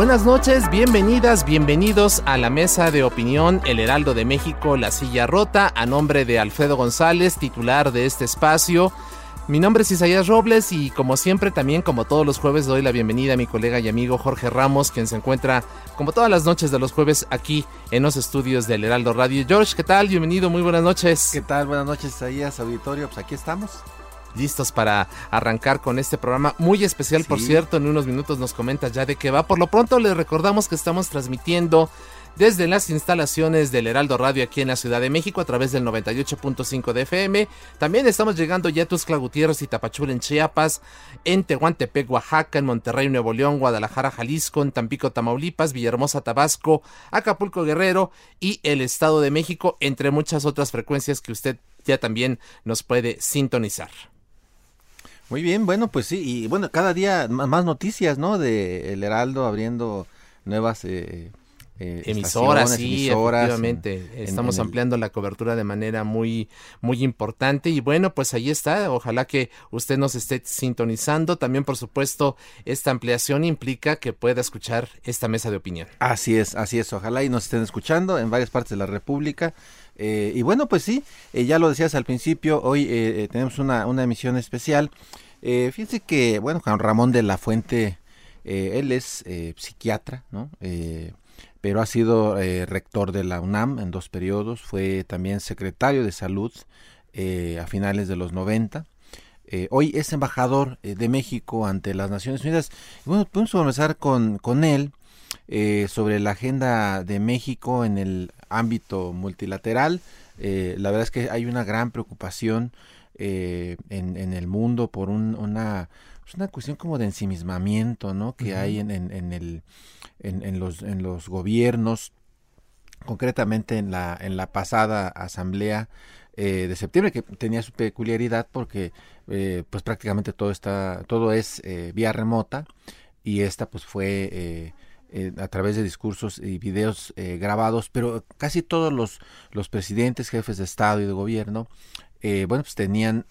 Buenas noches, bienvenidas, bienvenidos a la mesa de opinión El Heraldo de México, La Silla Rota, a nombre de Alfredo González, titular de este espacio. Mi nombre es Isaías Robles y como siempre también como todos los jueves doy la bienvenida a mi colega y amigo Jorge Ramos, quien se encuentra como todas las noches de los jueves aquí en los estudios del Heraldo Radio. George, ¿qué tal? Bienvenido, muy buenas noches. ¿Qué tal? Buenas noches Isaías, auditorio, pues aquí estamos listos para arrancar con este programa muy especial, por cierto, en unos minutos nos comentas ya de qué va. Por lo pronto les recordamos que estamos transmitiendo desde las instalaciones del Heraldo Radio aquí en la Ciudad de México a través del 98.5 de FM. También estamos llegando ya a Gutiérrez y Tapachula en Chiapas, en Tehuantepec, Oaxaca, en Monterrey, Nuevo León, Guadalajara, Jalisco, en Tampico, Tamaulipas, Villahermosa, Tabasco, Acapulco, Guerrero y el Estado de México, entre muchas otras frecuencias que usted ya también nos puede sintonizar. Muy bien, bueno, pues sí, y bueno, cada día más noticias, ¿no? De El Heraldo abriendo nuevas eh, eh, emisoras, sí, efectivamente. Estamos ampliando la cobertura de manera muy, muy importante. Y bueno, pues ahí está. Ojalá que usted nos esté sintonizando. También, por supuesto, esta ampliación implica que pueda escuchar esta mesa de opinión. Así es, así es. Ojalá y nos estén escuchando en varias partes de la República. Eh, y bueno, pues sí, eh, ya lo decías al principio, hoy eh, tenemos una, una, emisión especial. fíjense que, bueno, Juan Ramón de la Fuente, él es psiquiatra, ¿no? pero ha sido rector de la UNAM en dos periodos, fue también secretario de salud a finales de los 90. hoy es embajador de México ante las Naciones Unidas. bueno, podemos conversar con, con él sobre la agenda de México en el ámbito multilateral. Eh, la verdad es que hay una gran preocupación eh, en, el mundo por una, pues una cuestión como de ensimismamiento ¿no? que hay en, en, el, en, los, en los gobiernos, concretamente en la, en la pasada asamblea eh, de septiembre que tenía su peculiaridad porque pues prácticamente todo está todo es vía remota y esta pues fue eh, a través de discursos y videos eh, grabados, pero casi todos los, los presidentes, jefes de Estado y de gobierno, eh, bueno, pues tenían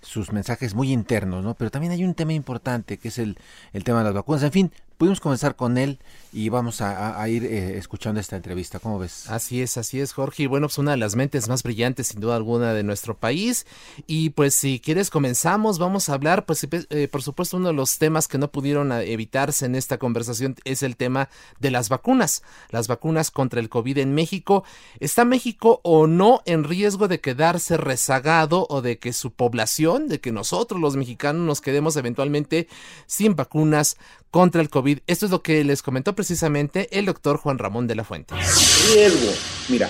sus mensajes muy internos, ¿no? Pero también hay un tema importante que es el, el tema de las vacunas. En fin, pudimos comenzar con él y vamos a, ir eh, escuchando esta entrevista. ¿Cómo ves? Así es, así es, Jorge. Y bueno, pues una de las mentes más brillantes, sin duda alguna, de nuestro país. Y pues si quieres comenzamos, vamos a hablar, pues eh, por supuesto, uno de los temas que no pudieron eh, evitarse en esta conversación es el tema de las vacunas. Las vacunas contra el COVID en México. ¿Está México o no en riesgo de quedarse rezagado o de que su población, de que nosotros los mexicanos nos quedemos eventualmente sin vacunas contra el COVID? Esto es lo que les comentó precisamente el doctor Juan Ramón de la Fuente. Riesgo, mira,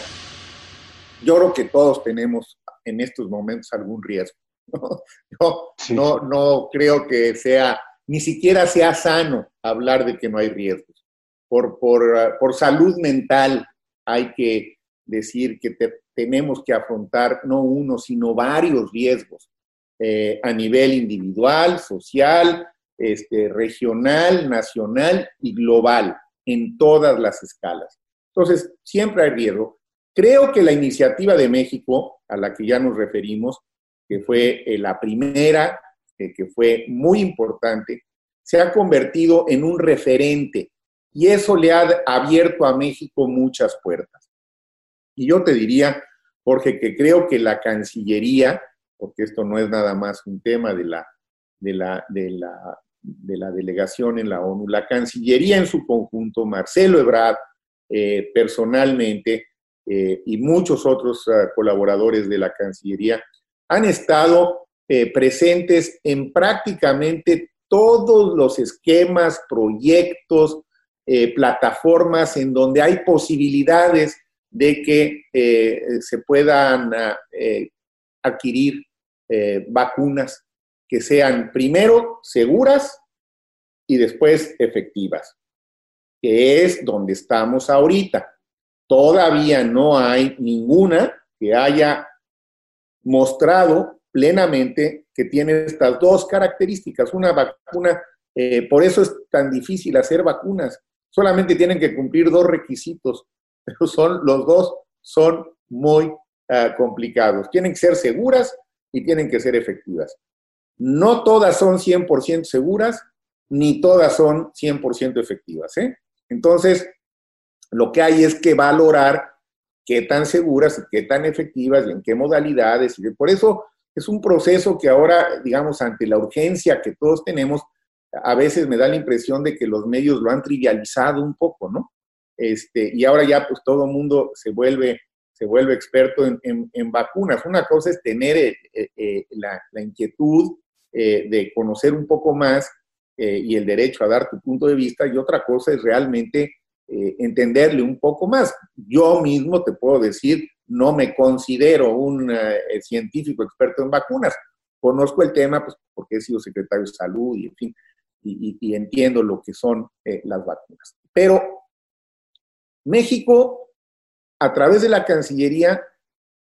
yo creo que todos tenemos en estos momentos algún riesgo. No, no, no creo que sea, ni siquiera sea sano hablar de que no hay riesgos. Por, por, por salud mental hay que decir que tenemos que afrontar no uno, sino varios riesgos eh, a nivel individual, social, este, regional, nacional y global en todas las escalas. Entonces, siempre hay riesgo. Creo que la iniciativa de México, a la que ya nos referimos, que fue eh, la primera, eh, que fue muy importante, se ha convertido en un referente y eso le ha abierto a México muchas puertas. Y yo te diría, Jorge, que creo que la Cancillería, porque esto no es nada más un tema de la, de la, de la, de la delegación en la ONU, la Cancillería en su conjunto, Marcelo Ebrard, eh, personalmente, eh, y muchos otros uh, colaboradores de la Cancillería, han estado eh, presentes en prácticamente todos los esquemas, proyectos, plataformas en donde hay posibilidades de que se puedan ah, adquirir vacunas que sean primero seguras y después efectivas, que es donde estamos ahorita. Todavía no hay ninguna que haya mostrado plenamente que tiene estas dos características. Una vacuna, eh, por eso es tan difícil hacer vacunas. Solamente tienen que cumplir dos requisitos, pero son los dos son muy ah, complicados. Tienen que ser seguras y tienen que ser efectivas. No todas son 100% seguras, ni todas son 100% efectivas. ¿eh? Entonces, lo que hay es que valorar qué tan seguras y qué tan efectivas y en qué modalidades. Y por eso es un proceso que ahora, digamos, ante la urgencia que todos tenemos, a veces me da la impresión de que los medios lo han trivializado un poco, ¿no? Este, y ahora ya pues todo el mundo se vuelve, se vuelve experto en, vacunas. Una cosa es tener eh, eh, la, inquietud de conocer un poco más y el derecho a dar tu punto de vista y otra cosa es realmente eh, entenderle un poco más. Yo mismo te puedo decir, no me considero un eh, científico experto en vacunas. Conozco el tema pues, porque he sido secretario de salud y, en fin, y, entiendo lo que son eh, las vacunas. Pero México, a través de la Cancillería,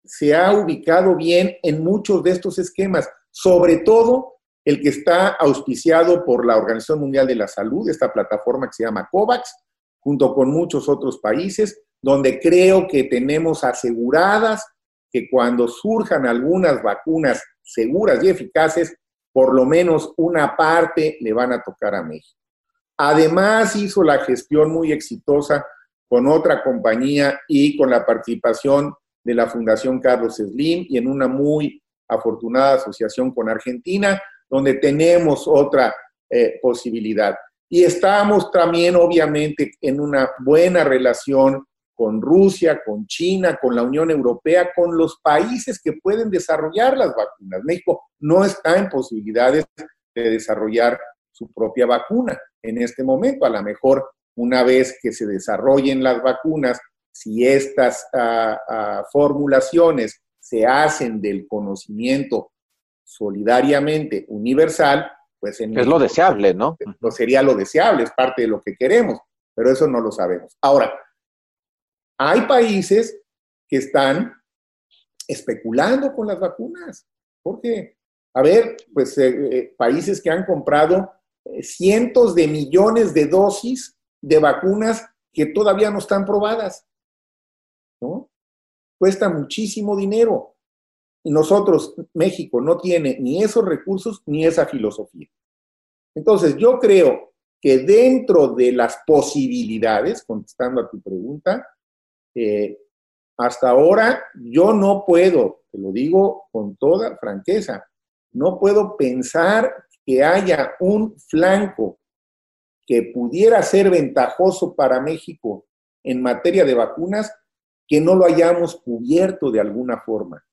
se ha ubicado bien en muchos de estos esquemas, sobre todo el que está auspiciado por la Organización Mundial de la Salud, esta plataforma que se llama COVAX, junto con muchos otros países, donde creo que tenemos aseguradas que cuando surjan algunas vacunas seguras y eficaces, por lo menos una parte le van a tocar a México. Además, hizo la gestión muy exitosa con otra compañía y con la participación de la Fundación Carlos Slim y en una muy afortunada asociación con Argentina, donde tenemos otra eh, posibilidad. Y estamos también, obviamente, en una buena relación con Rusia, con China, con la Unión Europea, con los países que pueden desarrollar las vacunas. México no está en posibilidades de desarrollar su propia vacuna en este momento. A lo mejor una vez que se desarrollen las vacunas, si estas ah, ah, formulaciones se hacen del conocimiento solidariamente universal, pues es lo deseable, ¿no? No sería lo deseable, es parte de lo que queremos, pero eso no lo sabemos. Ahora, hay países que están especulando con las vacunas, porque, a ver, pues eh, eh, países que han comprado eh, cientos de millones de dosis de vacunas que todavía no están probadas, ¿no? Cuesta muchísimo dinero. Nosotros, México, no tiene ni esos recursos ni esa filosofía. Entonces, yo creo que dentro de las posibilidades, contestando a tu pregunta, eh, hasta ahora yo no puedo, te lo digo con toda franqueza, no puedo pensar que haya un flanco que pudiera ser ventajoso para México en materia de vacunas que no lo hayamos cubierto de alguna forma.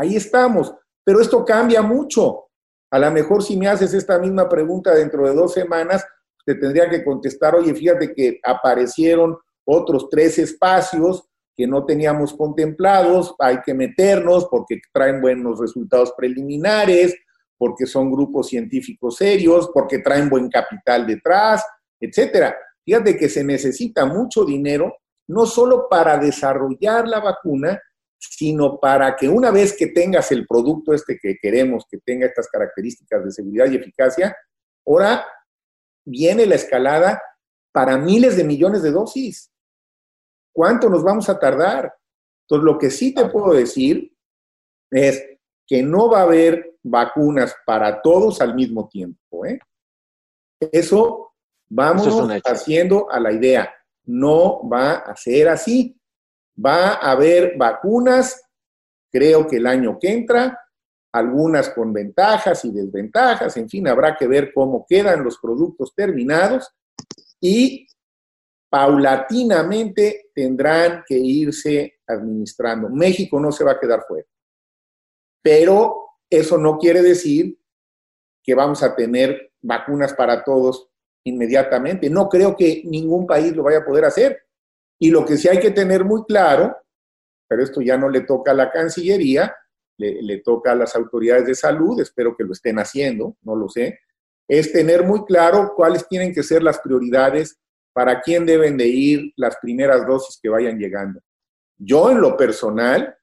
Ahí estamos, pero esto cambia mucho. A lo mejor si me haces esta misma pregunta dentro de dos semanas, te tendría que contestar, oye, fíjate que aparecieron otros tres espacios que no teníamos contemplados, hay que meternos porque traen buenos resultados preliminares, porque son grupos científicos serios, porque traen buen capital detrás, etcétera. Fíjate que se necesita mucho dinero, no solo para desarrollar la vacuna, sino para que una vez que tengas el producto este que queremos, que tenga estas características de seguridad y eficacia, ahora viene la escalada para miles de millones de dosis. ¿Cuánto nos vamos a tardar? Entonces, lo que sí te puedo decir es que no va a haber vacunas para todos al mismo tiempo. ¿eh? Eso Vamos haciendo a la idea. No va a ser así. Va a haber vacunas, creo que el año que entra, algunas con ventajas y desventajas, en fin, habrá que ver cómo quedan los productos terminados y paulatinamente tendrán que irse administrando. México no se va a quedar fuera, pero eso no quiere decir que vamos a tener vacunas para todos inmediatamente. No creo que ningún país lo vaya a poder hacer. Y lo que sí hay que tener muy claro, pero esto ya no le toca a la Cancillería, le, toca a las autoridades de salud, espero que lo estén haciendo, no lo sé, es tener muy claro cuáles tienen que ser las prioridades para quién deben de ir las primeras dosis que vayan llegando. Yo en lo personal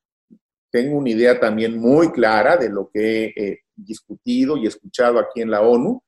tengo una idea también muy clara de lo que he eh, discutido y escuchado aquí en la ONU,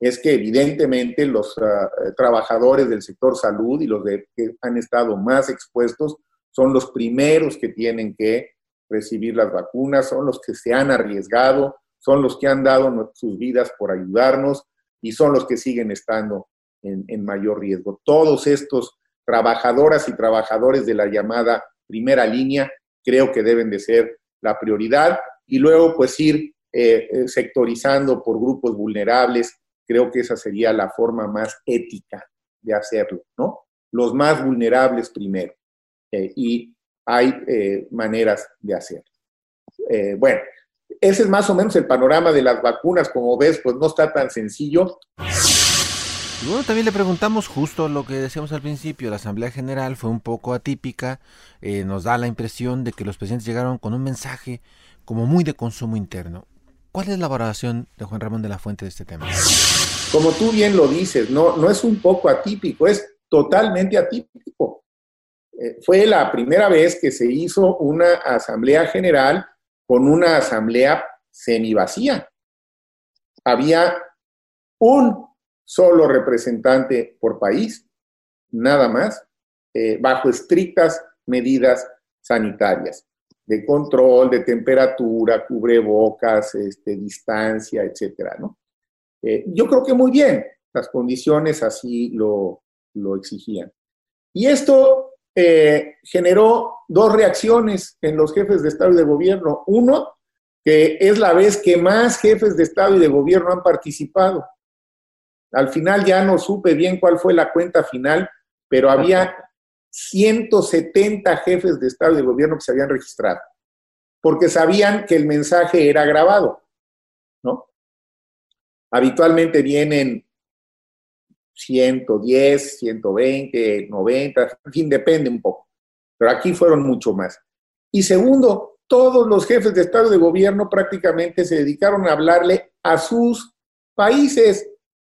es que evidentemente los ah, trabajadores del sector salud y los que han estado más expuestos son los primeros que tienen que recibir las vacunas, son los que se han arriesgado, son los que han dado sus vidas por ayudarnos y son los que siguen estando en, en mayor riesgo. Todos estos trabajadoras y trabajadores de la llamada primera línea creo que deben de ser la prioridad y luego pues ir eh, eh, sectorizando por grupos vulnerables, creo que esa sería la forma más ética de hacerlo, ¿no? Los más vulnerables primero. Eh, y hay maneras de hacerlo. bueno, ese es más o menos el panorama de las vacunas. Como ves, pues no está tan sencillo. Y bueno, también le preguntamos justo lo que decíamos al principio, la Asamblea General fue un poco atípica, nos da la impresión de que los presidentes llegaron con un mensaje como muy de consumo interno. ¿Cuál es la valoración de Juan Ramón de la Fuente de este tema? Como tú bien lo dices, no, no es un poco atípico, es totalmente atípico. Eh, fue la primera vez que se hizo una asamblea general con una asamblea semivacía. Había un solo representante por país, nada más, eh, bajo estrictas medidas sanitarias de control, de temperatura, cubrebocas, este, distancia, etcétera, ¿no? Eh, yo creo que muy bien, las condiciones así lo, exigían. Y esto eh, generó dos reacciones en los jefes de Estado y de Gobierno. Uno, que es la vez que más jefes de Estado y de Gobierno han participado. Al final ya no supe bien cuál fue la cuenta final, pero había 170 jefes de Estado y de Gobierno que se habían registrado, porque sabían que el mensaje era grabado, ¿no? Habitualmente vienen 110, 120, 90, en fin, depende un poco, pero aquí fueron mucho más. Y segundo, todos los jefes de Estado y de Gobierno prácticamente se dedicaron a hablarle a sus países.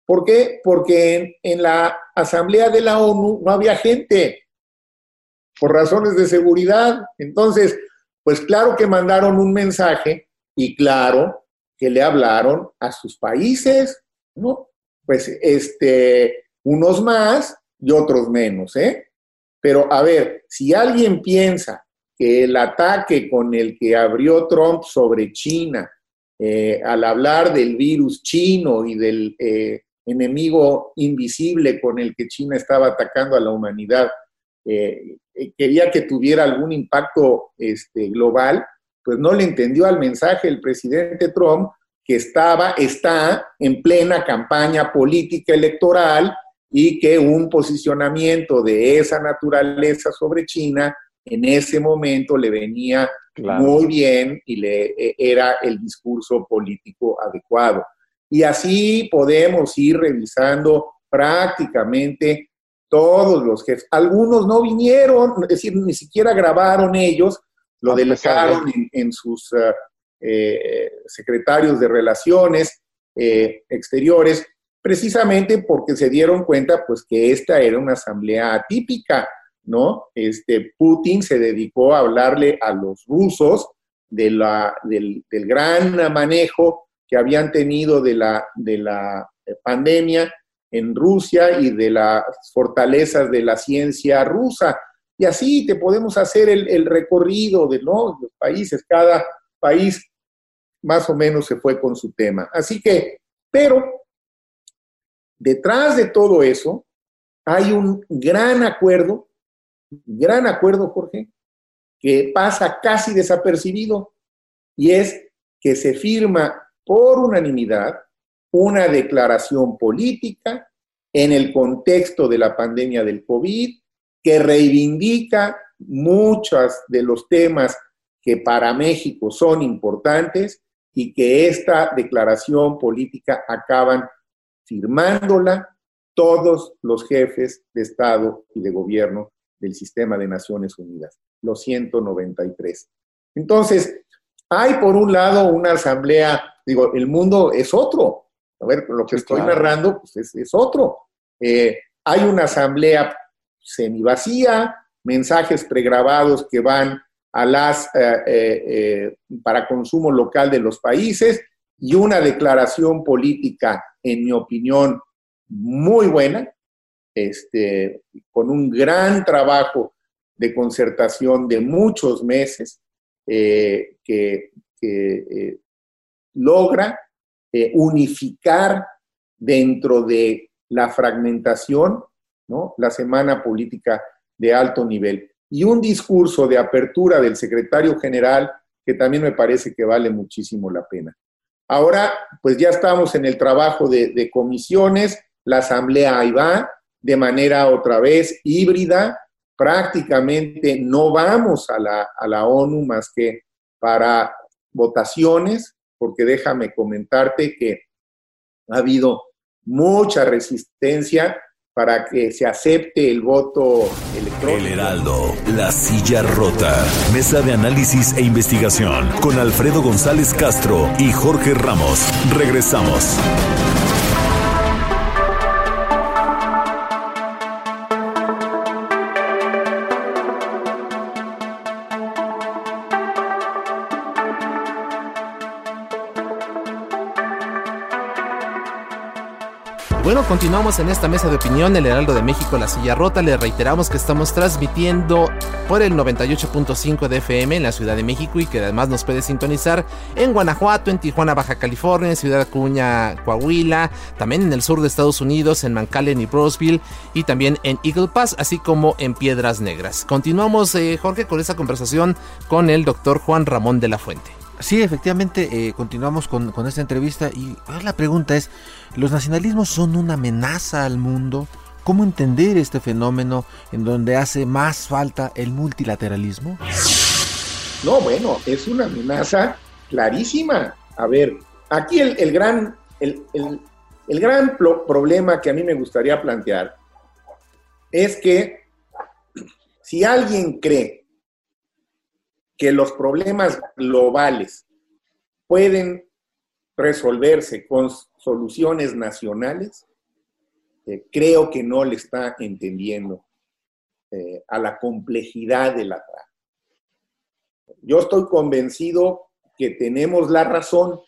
¿Por qué? Porque en, en la Asamblea de la ONU no había gente por razones de seguridad. Entonces, pues claro que mandaron un mensaje y claro que le hablaron a sus países, ¿no? Pues este, unos más y otros menos, ¿eh? Pero a ver, si alguien piensa que el ataque con el que abrió Trump sobre China, eh, al hablar del virus chino y del eh, enemigo invisible con el que China estaba atacando a la humanidad, eh, eh, quería que tuviera algún impacto este, global, pues no le entendió al mensaje el presidente Trump, que estaba, está en plena campaña política electoral y que un posicionamiento de esa naturaleza sobre China en ese momento le venía muy bien y le e, era el discurso político adecuado. Y así podemos ir revisando prácticamente todos los jefes. Algunos no vinieron, es decir, ni siquiera grabaron ellos, lo delegaron en, sus eh, eh, secretarios de relaciones eh, exteriores, precisamente porque se dieron cuenta pues que esta era una asamblea atípica, ¿no? Este, Putin se dedicó a hablarle a los rusos de la, del, del gran manejo que habían tenido de la, de la pandemia en Rusia y de las fortalezas de la ciencia rusa. Y así te podemos hacer el, recorrido de los países, cada país más o menos se fue con su tema. Así que, pero detrás de todo eso hay un gran acuerdo, gran acuerdo, Jorge, que pasa casi desapercibido y es que se firma por unanimidad una declaración política en el contexto de la pandemia del COVID que reivindica muchos de los temas que para México son importantes y que esta declaración política acaban firmándola todos los jefes de Estado y de gobierno del sistema de Naciones Unidas, los 193. Entonces, hay por un lado una asamblea, digo, el mundo es otro. A ver, lo que estoy narrando pues es, otro. Eh, hay una asamblea semivacía, mensajes pregrabados que van a las eh, eh, para consumo local de los países y una declaración política, en mi opinión, muy buena, este, con un gran trabajo de concertación de muchos meses que, logra eh, unificar dentro de la fragmentación ¿no? la semana política de alto nivel. Y un discurso de apertura del secretario general que también me parece que vale muchísimo la pena. Ahora, pues ya estamos en el trabajo de comisiones, la asamblea ahí va, de manera otra vez híbrida, prácticamente no vamos a la, a la ONU más que para votaciones, porque déjame comentarte que ha habido mucha resistencia para que se acepte el voto electrónico. El Heraldo, la silla rota. Mesa de análisis e investigación con Alfredo González Castro y Jorge Ramos. Regresamos. Continuamos en esta mesa de opinión, el Heraldo de México, La Silla Rota. Le reiteramos que estamos transmitiendo por el 98.5 de FM en la Ciudad de México y que además nos puede sintonizar en Guanajuato, en Tijuana, Baja California, en Ciudad Acuña, Coahuila, también en el sur de Estados Unidos, en McAllen y Brosville y también en Eagle Pass, así como en Piedras Negras. Continuamos, eh, Jorge, con esta conversación con el doctor Juan Ramón de la Fuente. Sí, efectivamente, eh, continuamos con, esta entrevista y la pregunta es, ¿los nacionalismos son una amenaza al mundo? ¿Cómo entender este fenómeno en donde hace más falta el multilateralismo? No, bueno, es una amenaza clarísima. A ver, aquí el, gran, el, el gran problema que a mí me gustaría plantear es que si alguien cree que los problemas globales pueden resolverse con soluciones nacionales, eh, creo que no le está entendiendo eh, a la complejidad de la trama. Yo estoy convencido que tenemos la razón,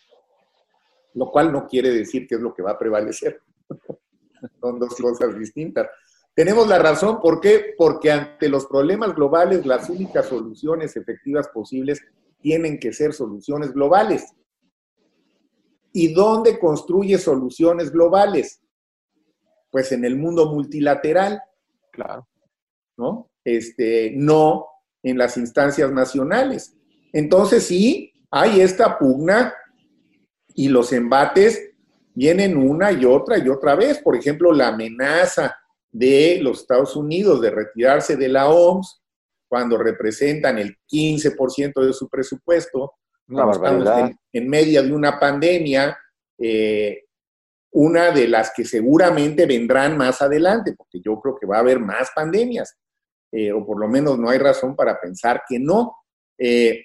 lo cual no quiere decir que es lo que va a prevalecer. Son dos cosas distintas. Tenemos la razón, ¿por qué? Porque ante los problemas globales las únicas soluciones efectivas posibles tienen que ser soluciones globales. ¿Y dónde construye soluciones globales? Pues en el mundo multilateral. Claro. ¿No? Este, no en las instancias nacionales. Entonces sí, hay esta pugna y los embates vienen una y otra y otra vez. Por ejemplo, la amenaza de los Estados Unidos de retirarse de la OMS cuando representan el 15% de su presupuesto, una en, medio de una pandemia, eh, una de las que seguramente vendrán más adelante, porque yo creo que va a haber más pandemias, eh, o por lo menos no hay razón para pensar que no. Eh,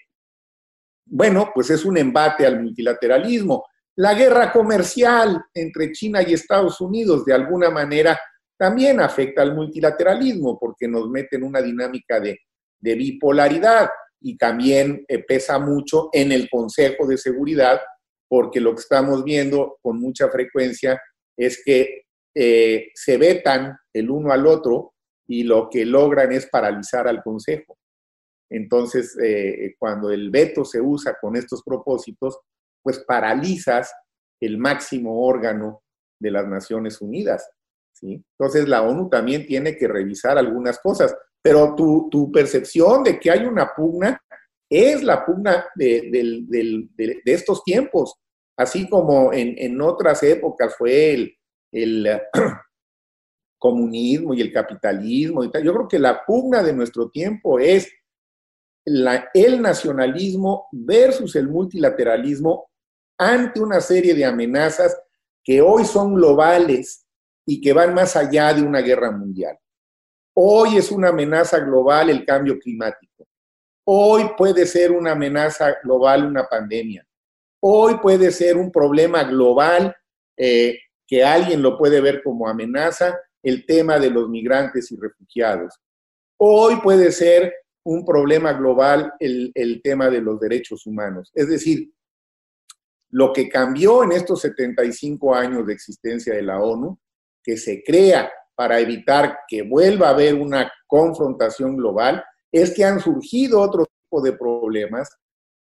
bueno, pues es un embate al multilateralismo. La guerra comercial entre China y Estados Unidos, de alguna manera, también afecta al multilateralismo porque nos mete en una dinámica de, bipolaridad y también eh, pesa mucho en el Consejo de Seguridad porque lo que estamos viendo con mucha frecuencia es que eh, se vetan el uno al otro y lo que logran es paralizar al Consejo. Entonces, eh, cuando el veto se usa con estos propósitos, pues paralizas el máximo órgano de las Naciones Unidas. Entonces la ONU también tiene que revisar algunas cosas, pero tu, tu percepción de que hay una pugna es la pugna de, de, estos tiempos, así como en, en otras épocas fue el, el comunismo y el capitalismo y tal. Yo creo que la pugna de nuestro tiempo es la, el nacionalismo versus el multilateralismo ante una serie de amenazas que hoy son globales y que van más allá de una guerra mundial. Hoy es una amenaza global el cambio climático. Hoy puede ser una amenaza global una pandemia. Hoy puede ser un problema global eh, que alguien lo puede ver como amenaza, el tema de los migrantes y refugiados. Hoy puede ser un problema global el, el tema de los derechos humanos. Es decir, lo que cambió en estos 75 años de existencia de la ONU, que se crea para evitar que vuelva a haber una confrontación global, es que han surgido otro tipo de problemas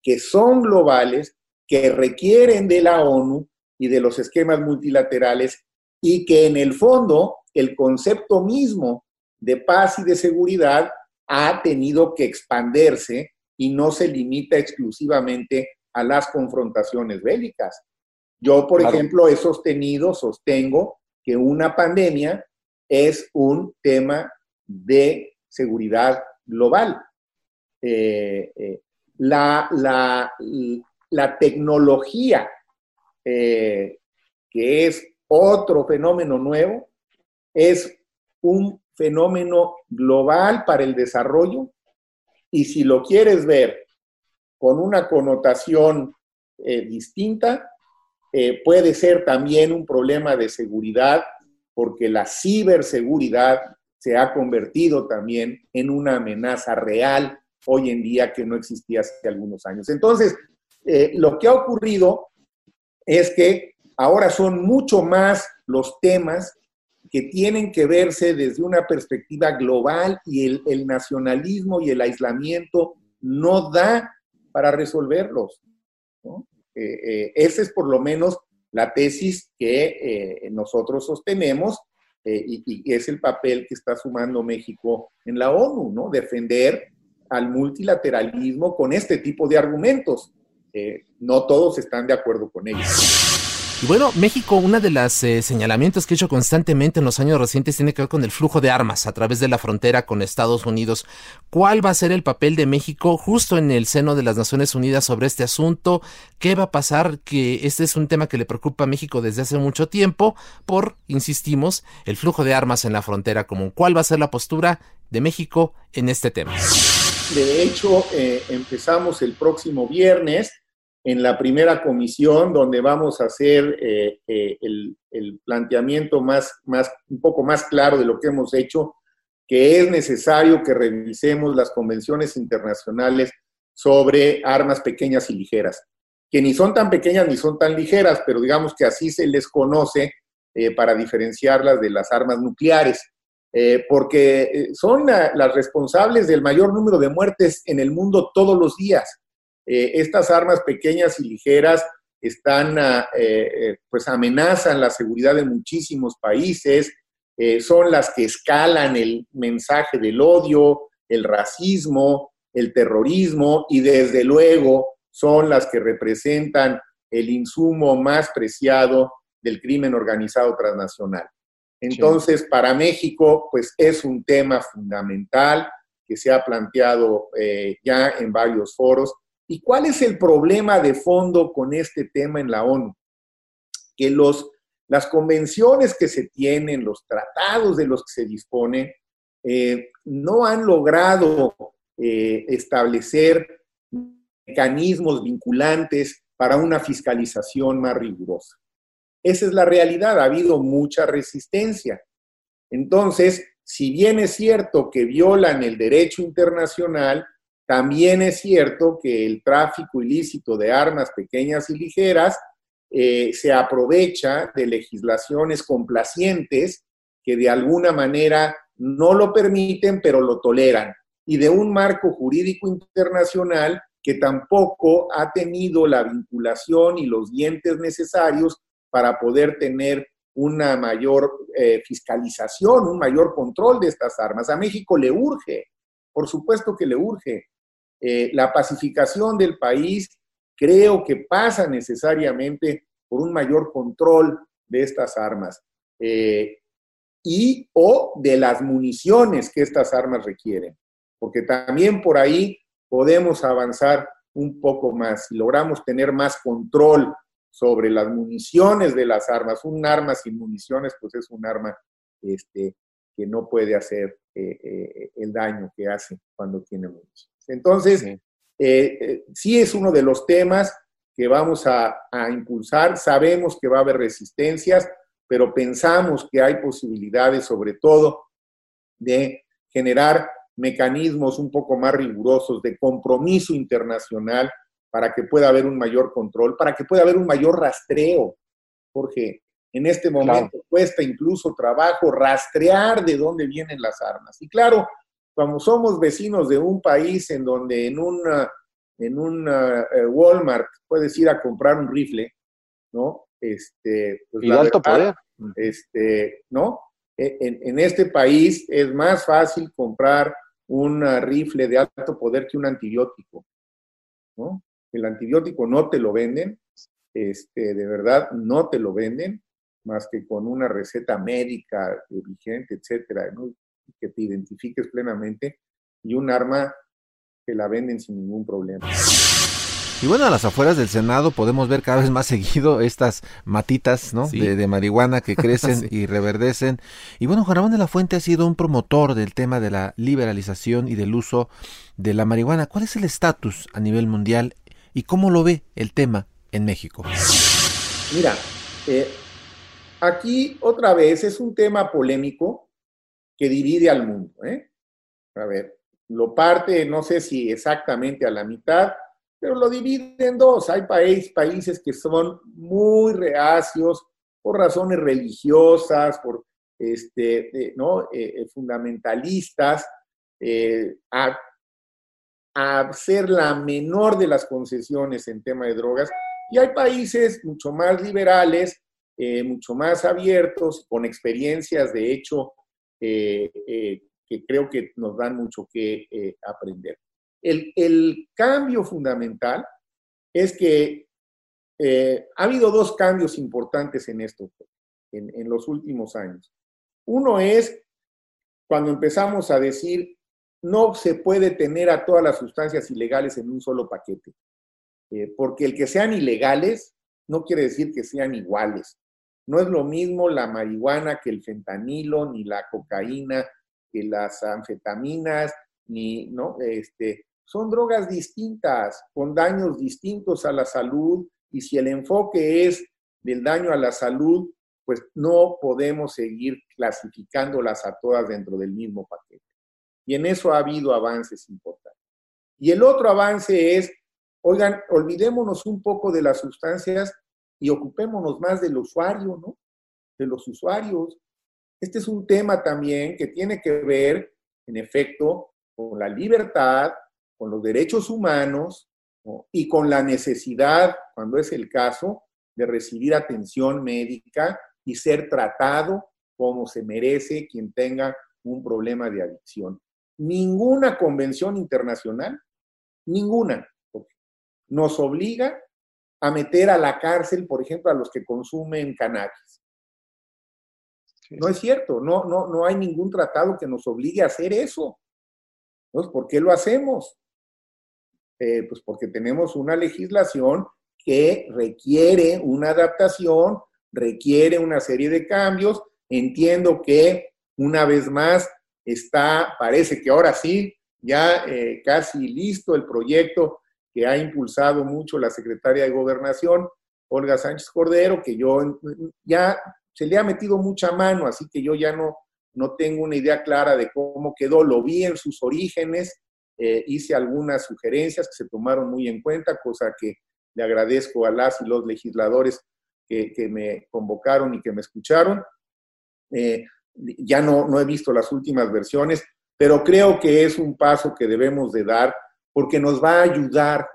que son globales, que requieren de la ONU y de los esquemas multilaterales y que en el fondo el concepto mismo de paz y de seguridad ha tenido que expandirse y no se limita exclusivamente a las confrontaciones bélicas. Yo, por ejemplo, he sostenido, sostengo que una pandemia es un tema de seguridad global. Eh, eh, la, la, tecnología, eh, que es otro fenómeno nuevo, es un fenómeno global para el desarrollo y si lo quieres ver con una connotación distinta, eh, puede ser también un problema de seguridad porque la ciberseguridad se ha convertido también en una amenaza real hoy en día que no existía hace algunos años. Entonces, eh, lo que ha ocurrido es que ahora son mucho más los temas que tienen que verse desde una perspectiva global y el, nacionalismo y el aislamiento no da para resolverlos. Eh, eh, esa es por lo menos la tesis que eh, nosotros sostenemos y, y, es el papel que está sumando México en la ONU, ¿no? Defender al multilateralismo con este tipo de argumentos. no todos están de acuerdo con ellos. Y bueno, México, una de las eh, señalamientos que he hecho constantemente en los años recientes tiene que ver con el flujo de armas a través de la frontera con Estados Unidos. ¿Cuál va a ser el papel de México justo en el seno de las Naciones Unidas sobre este asunto? ¿Qué va a pasar? Que este es un tema que le preocupa a México desde hace mucho tiempo por, insistimos, el flujo de armas en la frontera común. ¿Cuál va a ser la postura de México en este tema? De hecho, eh, empezamos el próximo viernes en la primera comisión, donde vamos a hacer eh, eh, el, planteamiento más, más, un poco más claro de lo que hemos hecho, que es necesario que revisemos las convenciones internacionales sobre armas pequeñas y ligeras, que ni son tan pequeñas ni son tan ligeras, pero digamos que así se les conoce eh, para diferenciarlas de las armas nucleares, porque son las responsables del mayor número de muertes en el mundo todos los días. Eh, estas armas pequeñas y ligeras están, ah, eh, eh, pues amenazan la seguridad de muchísimos países, son las que escalan el mensaje del odio, el racismo, el terrorismo y desde luego son las que representan el insumo más preciado del crimen organizado transnacional. Entonces, para México, pues es un tema fundamental que se ha planteado ya en varios foros ¿Y cuál es el problema de fondo con este tema en la ONU? Que los, las convenciones que se tienen, los tratados de los que se dispone, eh, no han logrado eh, establecer mecanismos vinculantes para una fiscalización más rigurosa. Esa es la realidad, ha habido mucha resistencia. Entonces, si bien es cierto que violan el derecho internacional, también es cierto que el tráfico ilícito de armas pequeñas y ligeras eh, se aprovecha de legislaciones complacientes que de alguna manera no lo permiten, pero lo toleran, y de un marco jurídico internacional que tampoco ha tenido la vinculación y los dientes necesarios para poder tener una mayor eh, fiscalización, un mayor control de estas armas. A México le urge, por supuesto que le urge. Eh, la pacificación del país creo que pasa necesariamente por un mayor control de estas armas eh, y o de las municiones que estas armas requieren, porque también por ahí podemos avanzar un poco más si logramos tener más control sobre las municiones de las armas. Un arma sin municiones, pues es un arma este, que no puede hacer eh, el daño que hace cuando tiene municiones. Entonces, eh, sí. es uno de los temas que vamos a, a, impulsar. Sabemos que va a haber resistencias, pero pensamos que hay posibilidades, sobre todo, de generar mecanismos un poco más rigurosos de compromiso internacional para que pueda haber un mayor control, para que pueda haber un mayor rastreo, porque en este momento cuesta incluso trabajo rastrear de dónde vienen las armas. Y claro, como somos vecinos de un país en donde en un en un eh, Walmart puedes ir a comprar un rifle, ¿no? Este, pues y de alto poder. Este, ¿no? E, en, en, este país es más fácil comprar un rifle de alto poder que un antibiótico, ¿no? el antibiótico no te lo venden, este, de verdad no te lo venden, más que con una receta médica vigente, etcétera, que te identifiques plenamente, y un arma que la venden sin ningún problema. Y bueno, a las afueras del Senado podemos ver cada vez más seguido estas matitas ¿no? de, marihuana que crecen y reverdecen. Y bueno, Juan Ramón de la Fuente ha sido un promotor del tema de la liberalización y del uso de la marihuana. ¿Cuál es el estatus a nivel mundial y cómo lo ve el tema en México. Mira, eh, aquí otra vez es un tema polémico que divide al mundo. ¿eh? A ver, lo parte, no sé si exactamente a la mitad, pero lo divide en dos. Hay países que son muy reacios por razones religiosas, por este, eh, ¿no? fundamentalistas, a a hacer la menor de las concesiones en tema de drogas. Y hay países mucho más liberales, eh, mucho más abiertos, con experiencias de hecho eh, eh, que creo que nos dan mucho que aprender. El, cambio fundamental es que ha habido dos cambios importantes en esto en, en los últimos años. Uno es cuando empezamos a decir no se puede tener a todas las sustancias ilegales en un solo paquete, eh, porque el que sean ilegales no quiere decir que sean iguales. No es lo mismo la marihuana que el fentanilo, ni la cocaína, que las anfetaminas, ni, ¿no? Este, son drogas distintas, con daños distintos a la salud, y si el enfoque es del daño a la salud, pues no podemos seguir clasificándolas a todas dentro del mismo paquete. Y en eso ha habido avances importantes. Y el otro avance es, oigan, olvidémonos un poco de las sustancias y ocupémonos más del usuario, ¿no? De los usuarios. Este es un tema también que tiene que ver, en efecto, con la libertad, con los derechos humanos y con la necesidad, cuando es el caso, de recibir atención médica y ser tratado como se merece quien tenga un problema de adicción ninguna convención internacional, ninguna, nos obliga a meter a la cárcel, por ejemplo, a los que consumen cannabis. No es cierto, no, no, no hay ningún tratado que nos obligue a hacer eso. Entonces, ¿por qué lo hacemos? Eh, pues porque tenemos una legislación que requiere una adaptación, requiere una serie de cambios. Entiendo que, una vez más, está, parece que ahora sí, ya eh, casi listo el proyecto que ha impulsado mucho la secretaria de Gobernación, Olga Sánchez Cordero, que yo ya se le ha metido mucha mano, así que yo ya no, no tengo una idea clara de cómo quedó, lo vi en sus orígenes, eh, hice algunas sugerencias que se tomaron muy en cuenta, cosa que le agradezco a las y los legisladores que, que me convocaron y que me escucharon. Eh, ya no, no he visto las últimas versiones, pero creo que es un paso que debemos de dar porque nos va a ayudar,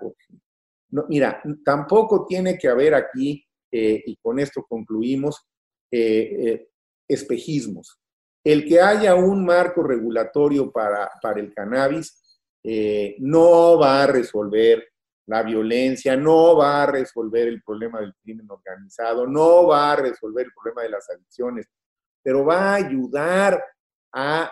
mira, tampoco tiene que haber aquí, eh, y con esto concluimos, eh, eh, espejismos. El que haya un marco regulatorio para, para el cannabis no va a resolver la violencia, no va a resolver el problema del crimen organizado, no va a resolver el problema de las adicciones, pero va a ayudar a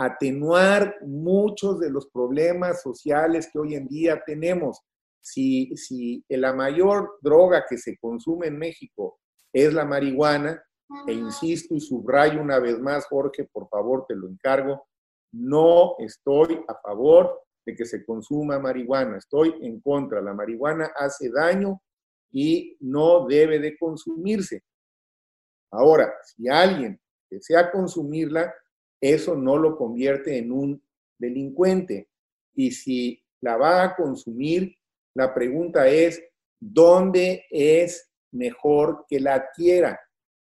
atenuar muchos de los problemas sociales que hoy en día tenemos. Si, si la mayor droga que se consume en México es la marihuana, e insisto y subrayo una vez más, Jorge, por favor, te lo encargo, no estoy a favor de que se consuma marihuana, estoy en contra. La marihuana hace daño y no debe de consumirse. Ahora, si alguien desea consumirla, eso no lo convierte en un delincuente. Y si la va a consumir, la pregunta es, ¿dónde es mejor que la adquiera?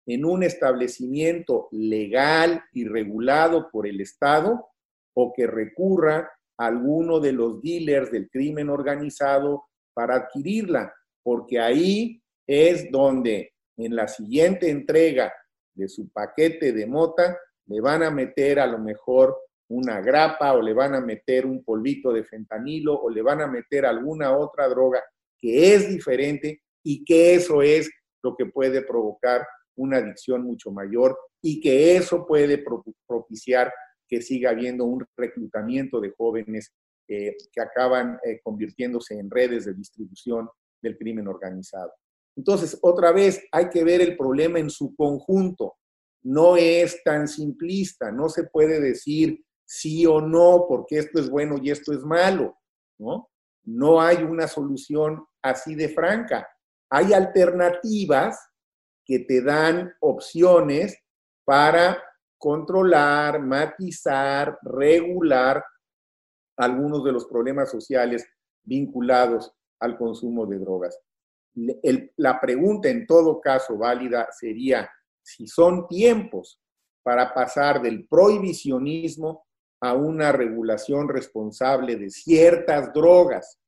¿En un establecimiento legal y regulado por el Estado o que recurra a alguno de los dealers del crimen organizado para adquirirla? Porque ahí es donde en la siguiente entrega de su paquete de mota le van a meter a lo mejor una grapa o le van a meter un polvito de fentanilo o le van a meter alguna otra droga que es diferente y que eso es lo que puede provocar una adicción mucho mayor y que eso puede propiciar que siga habiendo un reclutamiento de jóvenes eh, que acaban eh, convirtiéndose en redes de distribución del crimen organizado. Entonces, otra vez, hay que ver el problema en su conjunto no es tan simplista, no se puede decir sí o no, porque esto es bueno y esto es malo, ¿no? No hay una solución así de franca. Hay alternativas que te dan opciones para controlar, matizar, regular algunos de los problemas sociales vinculados al consumo de drogas. la pregunta en todo caso válida sería, si son tiempos para pasar del prohibicionismo a una regulación responsable de ciertas drogas,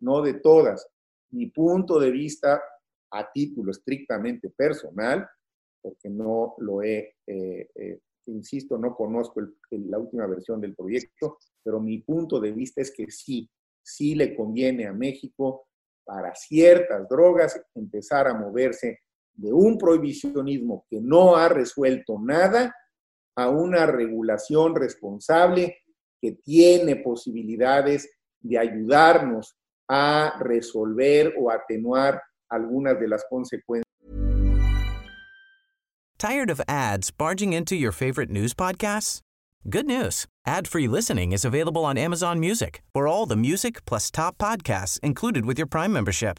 no de todas. Mi punto de vista, a título estrictamente personal, porque no lo he, eh, eh, insisto, no conozco la última versión del proyecto, pero mi punto de vista es que sí, sí le conviene a México para ciertas drogas empezar a moverse de un prohibicionismo que no ha resuelto nada a una regulación responsable que tiene posibilidades de ayudarnos a resolver o atenuar algunas de las consecuencias. Tired of ads barging into your favorite news podcasts? Good news. Ad-free listening is available on Amazon Music. For all the music plus top podcasts included with your Prime membership.